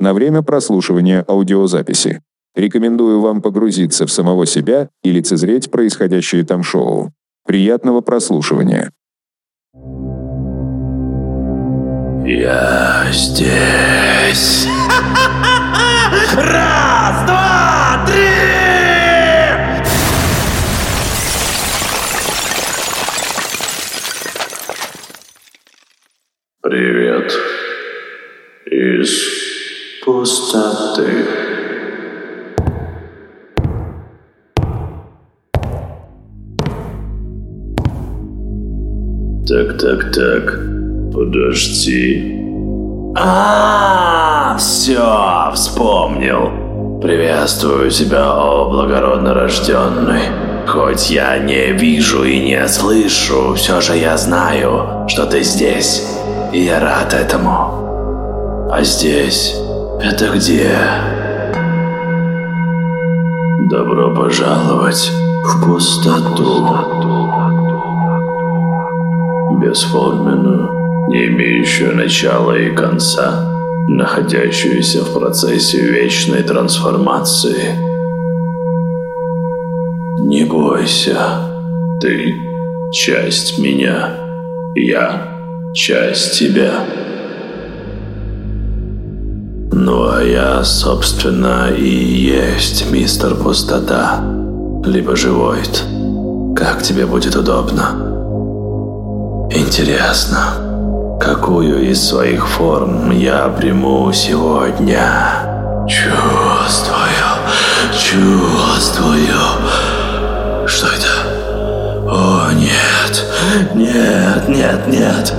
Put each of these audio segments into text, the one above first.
на время прослушивания аудиозаписи. Рекомендую вам погрузиться в самого себя и лицезреть происходящее там шоу. Приятного прослушивания. Я здесь. Раз, два, три! Привет. Из пустоты. Так, так, так. Подожди. А, все, вспомнил. Приветствую тебя, о благородно рожденный. Хоть я не вижу и не слышу, все же я знаю, что ты здесь. И я рад этому. А здесь это где? Добро пожаловать в пустоту. Бесформенную, не имеющую начала и конца, находящуюся в процессе вечной трансформации. Не бойся, ты часть меня, я часть тебя. Ну а я, собственно, и есть мистер Пустота, либо Живойт. Как тебе будет удобно? Интересно, какую из своих форм я приму сегодня? Чувствую, чувствую. Что это? О, нет, нет, нет, нет.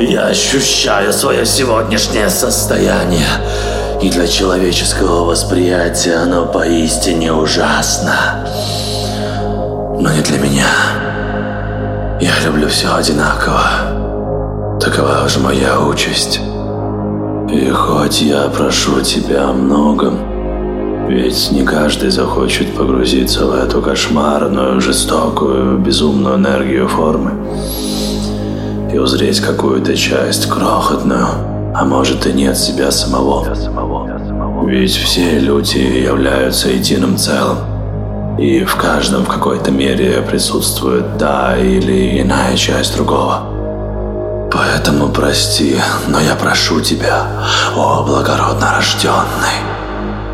Я ощущаю свое сегодняшнее состояние. И для человеческого восприятия оно поистине ужасно. Но не для меня. Я люблю все одинаково. Такова уж моя участь. И хоть я прошу тебя о многом, ведь не каждый захочет погрузиться в эту кошмарную, жестокую, безумную энергию формы и узреть какую-то часть крохотную, а может и нет себя самого. Ведь все люди являются единым целым. И в каждом в какой-то мере присутствует та или иная часть другого. Поэтому прости, но я прошу тебя, о благородно рожденный,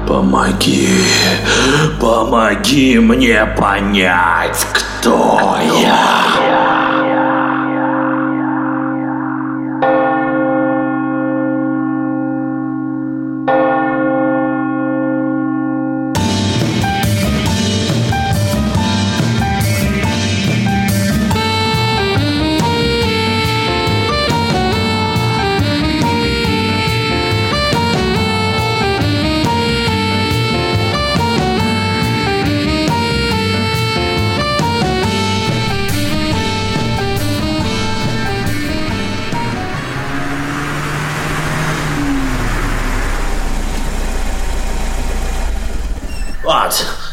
помоги, помоги мне понять, кто я.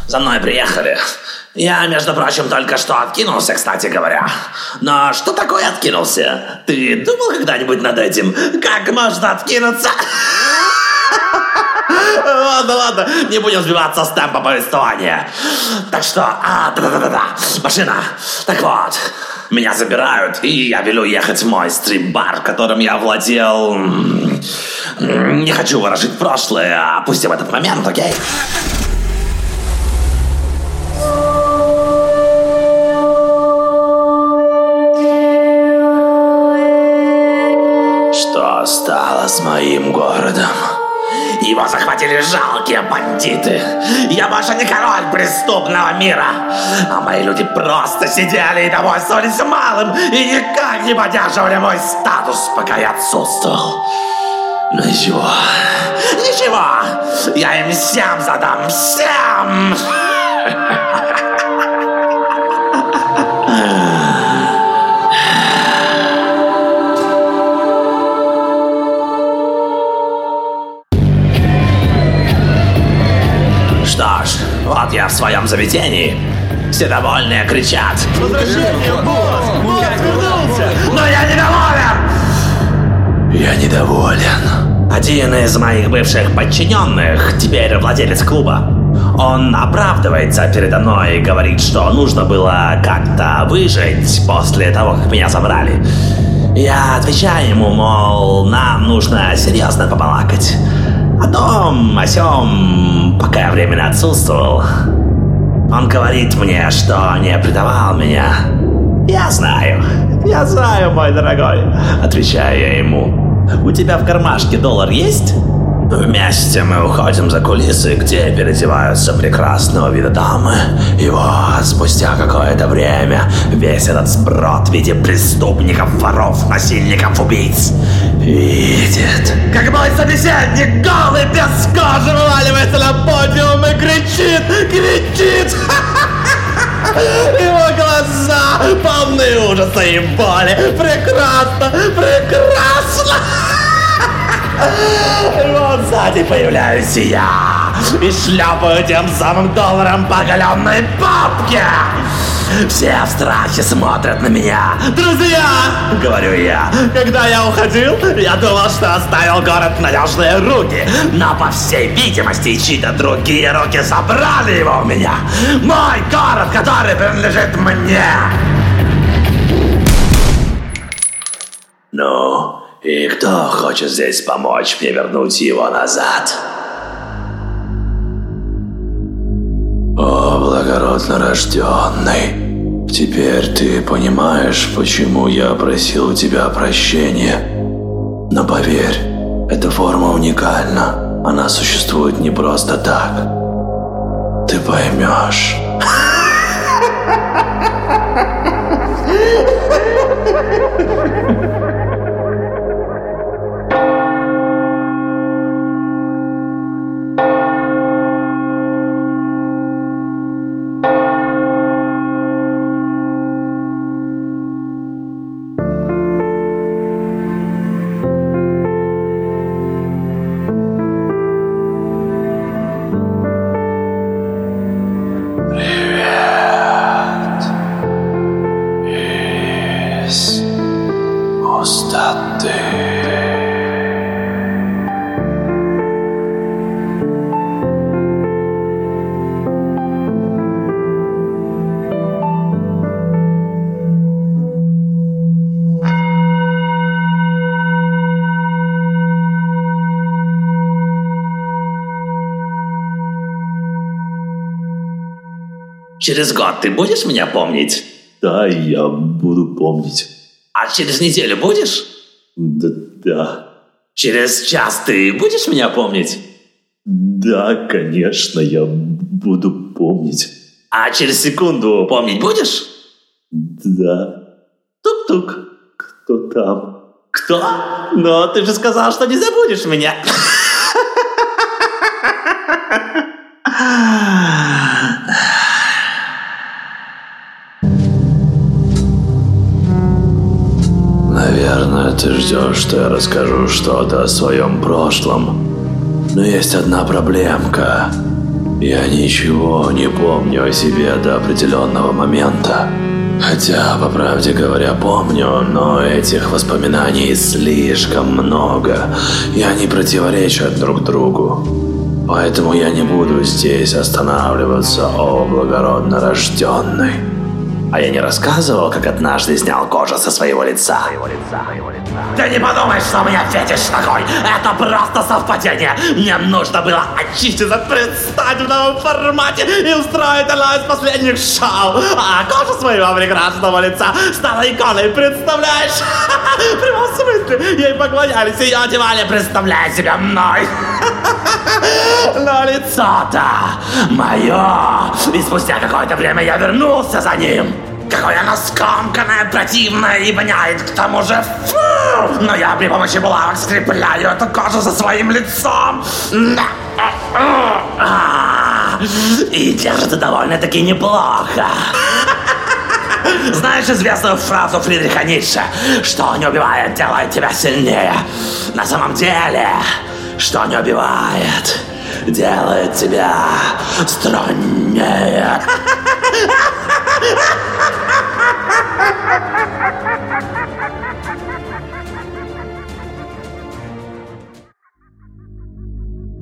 За мной приехали. Я, между прочим, только что откинулся, кстати говоря. Но что такое откинулся? Ты думал когда-нибудь над этим? Как можно откинуться? Ладно, ладно, не будем сбиваться с темпа повествования. Так что, а, да-да-да-да, машина. Так вот, меня забирают, и я велю ехать в мой стрип-бар, которым я владел... Не хочу выражить прошлое, опустим этот момент, окей? Что стало с моим городом? Его захватили жалкие бандиты. Я больше не король преступного мира. А мои люди просто сидели и довольствовались малым и никак не поддерживали мой статус, пока я отсутствовал. Ну ничего. Ничего, я им всем задам, всем! я в своем заведении. Все довольные кричат. Возвращение, босс! Босс вернулся! Но я недоволен! Я недоволен. Один из моих бывших подчиненных, теперь владелец клуба, он оправдывается передо мной и говорит, что нужно было как-то выжить после того, как меня забрали. Я отвечаю ему, мол, нам нужно серьезно побалакать. О том, о сём, пока я временно отсутствовал. Он говорит мне, что не предавал меня. Я знаю, я знаю, мой дорогой, отвечаю я ему. У тебя в кармашке доллар есть? Вместе мы уходим за кулисы, где переодеваются прекрасного вида дамы. И вот, спустя какое-то время, весь этот сброд в виде преступников, воров, насильников, убийц видит, как мой собеседник голый без кожи вываливается на подиум и кричит, кричит. Его глаза полны ужаса и боли. Прекрасно, прекрасно. Вот сзади появляюсь я и шляпаю тем самым долларом по оголенной папке. Все в страхе смотрят на меня. Друзья, говорю я, когда я уходил, я думал, что оставил город в надежные руки. Но по всей видимости, чьи-то другие руки забрали его у меня. Мой город, который принадлежит мне. Ну, и кто хочет здесь помочь мне вернуть его назад? О, благородно рожденный, теперь ты понимаешь, почему я просил у тебя прощения. Но поверь, эта форма уникальна. Она существует не просто так. Ты поймешь. Через год ты будешь меня помнить? Да, я буду помнить. А через неделю будешь? Да, да. Через час ты будешь меня помнить? Да, конечно, я буду помнить. А через секунду помнить будешь? Да. Тук-тук. Кто там? Кто? Но ты же сказал, что не забудешь меня. ждешь, что я расскажу что-то о своем прошлом. Но есть одна проблемка. Я ничего не помню о себе до определенного момента. Хотя, по правде говоря, помню, но этих воспоминаний слишком много, и они противоречат друг другу. Поэтому я не буду здесь останавливаться, о благородно рожденный. А я не рассказывал, как однажды снял кожу со своего лица. Ты не подумай, что у меня фетиш такой. Это просто совпадение. Мне нужно было очиститься, предстать в новом формате и устроить одно из последних шоу. А кожа своего прекрасного лица стала иконой, представляешь? В прямом смысле. Ей поклонялись, ее одевали, представляя себя мной. Но лицо-то мое. И спустя какое-то время я вернулся за ним. Какое оно скомканное, противное и воняет к тому же. Фу! Но я при помощи булавок скрепляю эту кожу за своим лицом. И держится довольно-таки неплохо. Знаешь известную фразу Фридриха Ницше, что не убивает, делает тебя сильнее. На самом деле, что не убивает, делает тебя страннее.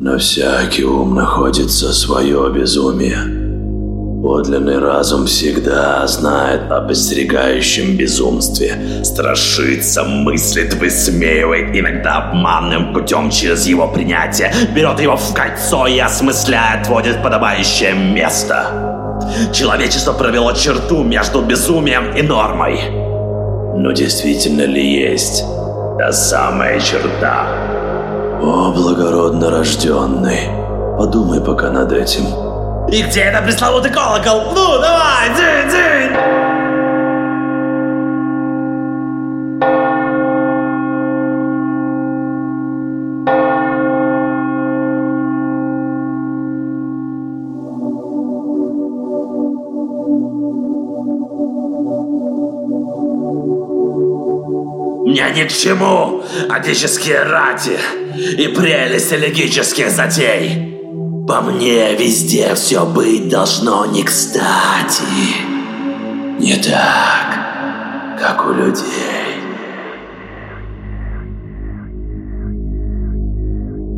На всякий ум находится свое безумие. Подлинный разум всегда знает об остерегающем безумстве. Страшится, мыслит, высмеивает, иногда обманным путем через его принятие. Берет его в кольцо и осмысляет, вводит в подобающее место. Человечество провело черту между безумием и нормой. Но действительно ли есть та самая черта? О, благородно рожденный, подумай пока над этим. И где это пресловутый колокол? Ну, давай, дынь, дынь! Мне ни к чему отеческие рати и прелесть логических затей. По мне везде все быть должно не кстати. Не так, как у людей.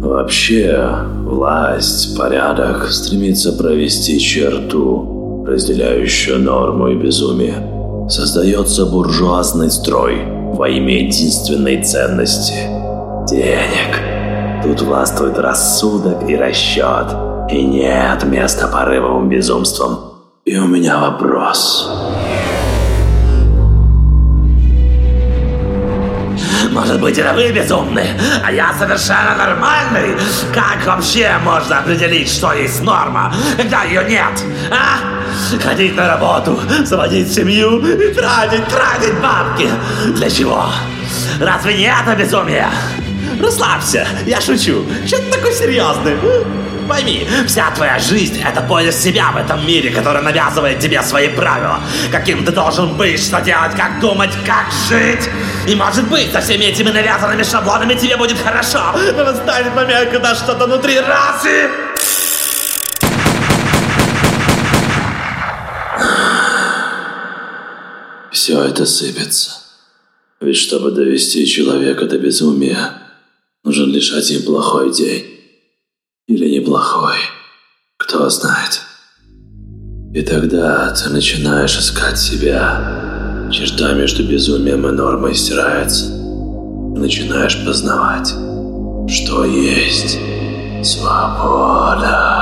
Вообще, власть, порядок стремится провести черту, разделяющую норму и безумие. Создается буржуазный строй во имя единственной ценности – денег – Тут властвует рассудок и расчет. И нет места порывовым безумствам. И у меня вопрос. Может быть, это вы безумны, а я совершенно нормальный? Как вообще можно определить, что есть норма, когда ее нет? А? Ходить на работу, заводить семью и тратить, тратить бабки. Для чего? Разве не это безумие? Расслабься, я шучу. Что ты такой серьезный? Пойми, вся твоя жизнь — это поиск себя в этом мире, который навязывает тебе свои правила. Каким ты должен быть, что делать, как думать, как жить. И может быть, со всеми этими навязанными шаблонами тебе будет хорошо. Но настанет момент, когда что-то внутри раз. Все это сыпется. Ведь чтобы довести человека до безумия, Нужен лишь один плохой день. Или неплохой. Кто знает. И тогда ты начинаешь искать себя. Черта между безумием и нормой стирается. Начинаешь познавать, что есть свобода.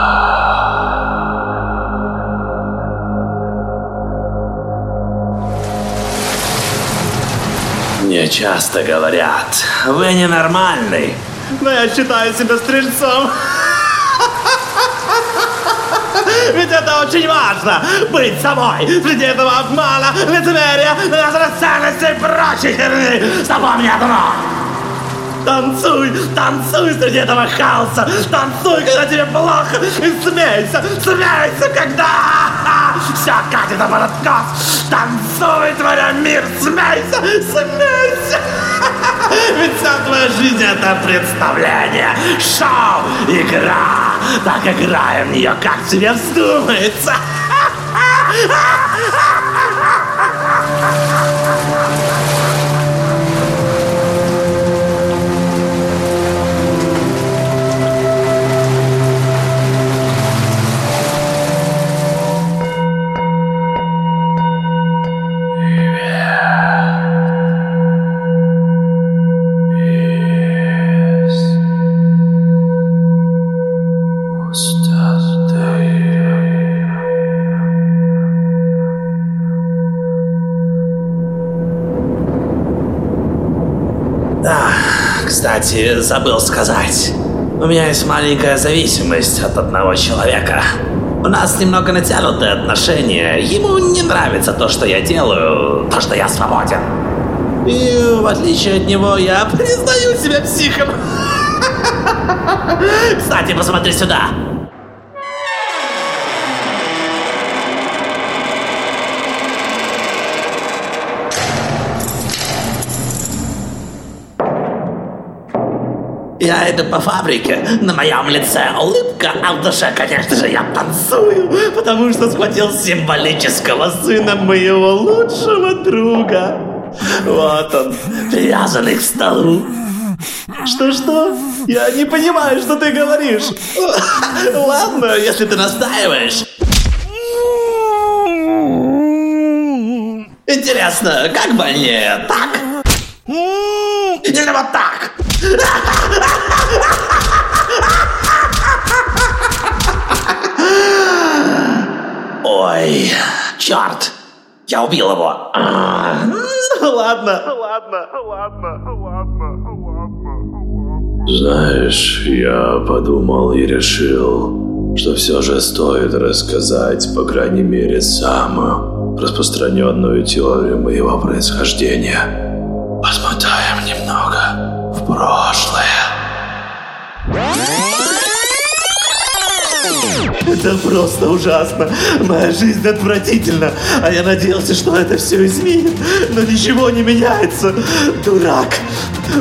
Мне часто говорят, вы ненормальный. Но я считаю себя стрельцом. Ведь это очень важно, быть собой, среди этого обмана, лицемерия, ценности и прочей херни. Запомни одно. Танцуй, танцуй среди этого хаоса, танцуй, когда тебе плохо, и смейся, смейся, когда все катит на откос. Танцуй, творя мир, смейся, смейся. Ведь вся твоя жизнь это представление, шоу, игра. Так играем в нее, как тебе вздумается. Кстати, забыл сказать. У меня есть маленькая зависимость от одного человека. У нас немного натянутые отношения. Ему не нравится то, что я делаю, то, что я свободен. И в отличие от него, я признаю себя психом. Кстати, посмотри сюда. Я иду по фабрике, на моем лице улыбка, а в душе, конечно же, я танцую, потому что схватил символического сына моего лучшего друга. Вот он, привязанный к столу. Что-что? Я не понимаю, что ты говоришь. Ладно, если ты настаиваешь. Интересно, как больнее? Так? Или вот так? Ой, черт! Я убил его. Ладно, ладно, ладно, ладно. Знаешь, я подумал и решил, что все же стоит рассказать, по крайней мере, самую распространенную теорию моего происхождения. Посмотаем немного в прошлое. Это просто ужасно. Моя жизнь отвратительна. А я надеялся, что это все изменит. Но ничего не меняется. Дурак.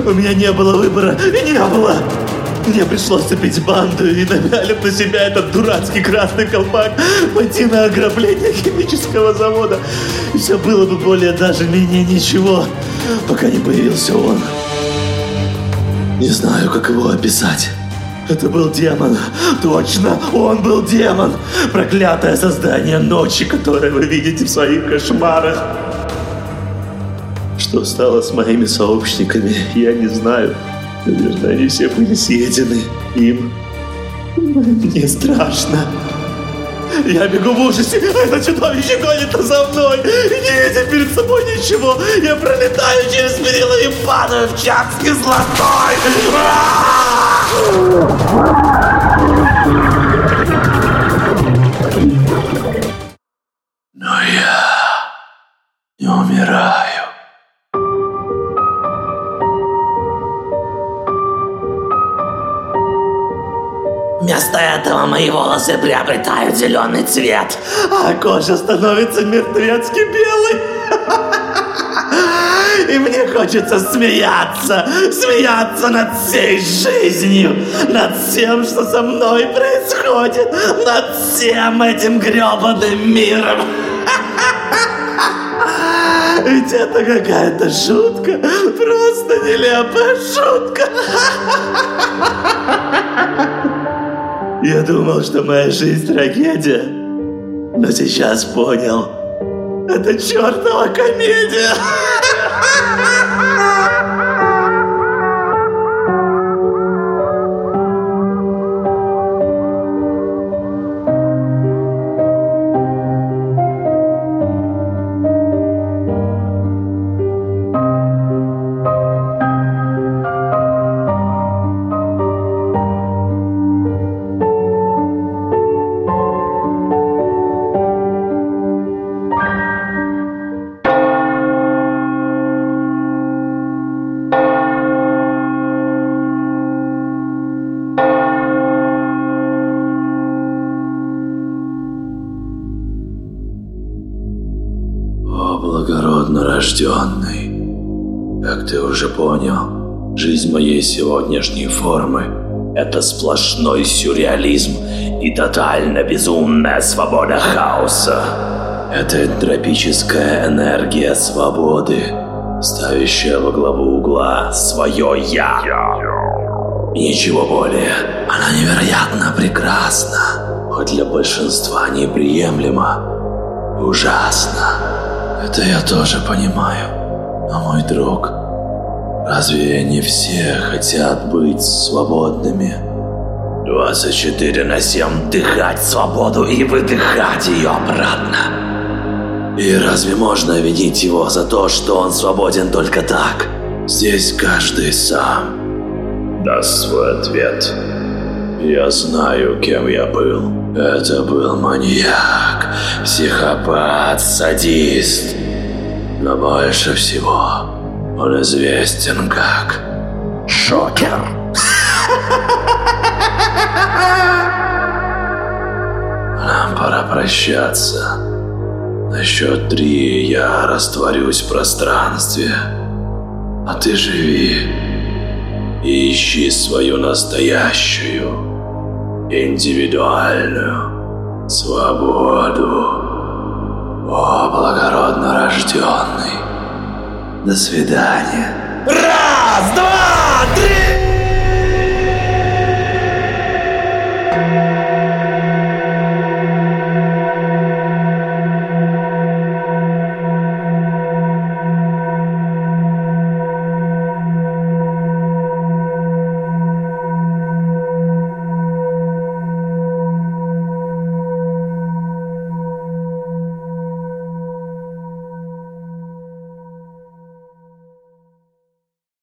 У меня не было выбора. И не было. Мне пришлось цепить банду и напялив на себя этот дурацкий красный колпак, пойти на ограбление химического завода. И все было бы более даже менее ничего, пока не появился он. Не знаю, как его описать. Это был демон. Точно, он был демон. Проклятое создание ночи, которое вы видите в своих кошмарах. Что стало с моими сообщниками, я не знаю. Наверное, они все были съедены им. Мне страшно. Я бегу в ужасе, это чудовище гонится за мной, не видя перед собой ничего. Я пролетаю через перила и падаю в чат с кислотой. Но я не умираю. Вместо этого мои волосы приобретают зеленый цвет, а кожа становится мертвецки белой. И мне хочется смеяться, смеяться над всей жизнью, над всем, что со мной происходит, над всем этим гребаным миром. Ведь это какая-то шутка, просто нелепая шутка. Я думал, что моя жизнь трагедия, но сейчас понял, это чертова комедия. Сегодняшней формы – это сплошной сюрреализм и тотально безумная свобода хаоса. Это энтропическая энергия свободы, ставящая во главу угла свое «я». Ничего более. Она невероятно прекрасна, хоть для большинства неприемлема. Ужасно. Это я тоже понимаю. Но мой друг, разве не все хотят быть свободными? 24 на 7 дыхать свободу и выдыхать ее обратно. И разве можно винить его за то, что он свободен только так? Здесь каждый сам даст свой ответ. Я знаю, кем я был. Это был маньяк, психопат, садист. Но больше всего он известен как Шокер. Нам пора прощаться. На счет три я растворюсь в пространстве. А ты живи и ищи свою настоящую, индивидуальную свободу. О, благородно рожденный. До свидания. Раз, два, три!